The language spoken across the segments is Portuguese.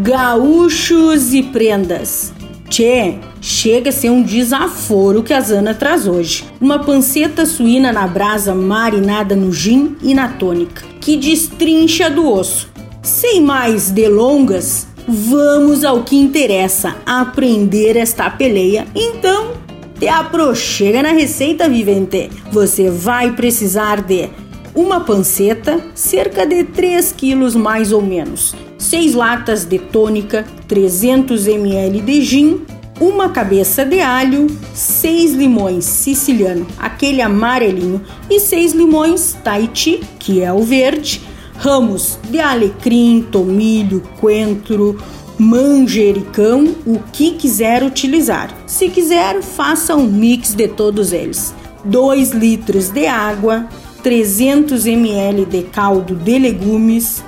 Gaúchos e prendas. Tchê, chega a ser um desaforo que a Zana traz hoje. Uma panceta suína na brasa marinada no gin e na tônica, que destrincha do osso. Sem mais delongas, vamos ao que interessa, aprender esta peleia. Então, te aproxega na receita vivente. Você vai precisar de uma panceta, cerca de 3 quilos mais ou menos, 6 latas de tônica, 300 ml de gin, uma cabeça de alho, 6 limões siciliano, aquele amarelinho, e 6 limões Tahiti, que é o verde, ramos de alecrim, tomilho, coentro, manjericão, o que quiser utilizar. Se quiser, faça um mix de todos eles. 2 litros de água, 300 ml de caldo de legumes,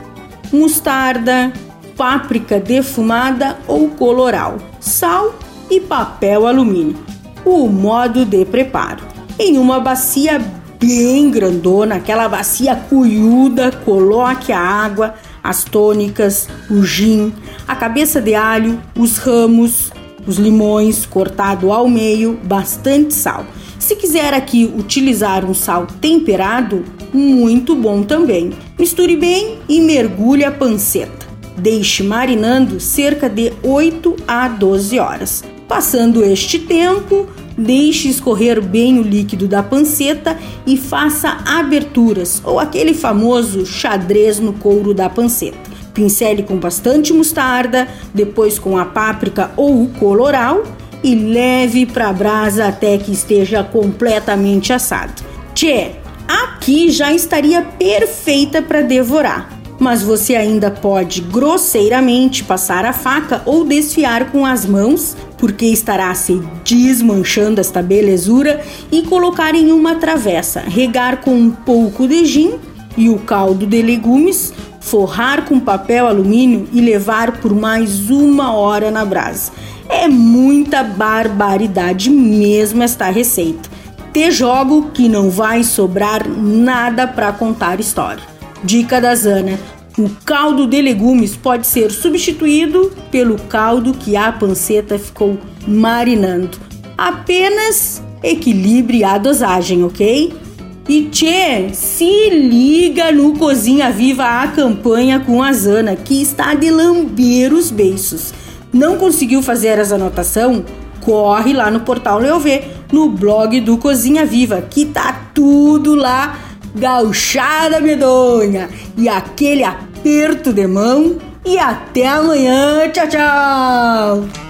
mostarda, páprica defumada ou coloral, sal e papel alumínio. O modo de preparo: em uma bacia bem grandona, aquela bacia cuiuda, coloque a água, as tônicas, o gin, a cabeça de alho, os ramos, os limões cortado ao meio, bastante sal. Se quiser aqui utilizar um sal temperado, muito bom também. Misture bem e mergulhe a panceta. Deixe marinando cerca de 8 a 12 horas. Passando este tempo, deixe escorrer bem o líquido da panceta e faça aberturas ou aquele famoso xadrez no couro da panceta. Pincele com bastante mostarda, depois com a páprica ou o coloral e leve para a brasa até que esteja completamente assado. Tchê, aqui já estaria perfeita para devorar, mas você ainda pode grosseiramente passar a faca ou desfiar com as mãos, porque estará se desmanchando esta belezura, e colocar em uma travessa, regar com um pouco de gin e o caldo de legumes, forrar com papel alumínio e levar por mais uma hora na brasa. É muita barbaridade mesmo esta receita. Te jogo que não vai sobrar nada para contar história. Dica da Zana: o caldo de legumes pode ser substituído pelo caldo que a panceta ficou marinando. Apenas equilibre a dosagem, ok? E tchê, se liga no Cozinha Viva a campanha com a Zana, que está de lamber os beiços. Não conseguiu fazer as anotação? Corre lá no portal Leovê, no blog do Cozinha Viva, que tá tudo lá, gauchada medonha. E aquele aperto de mão e até amanhã. Tchau, tchau.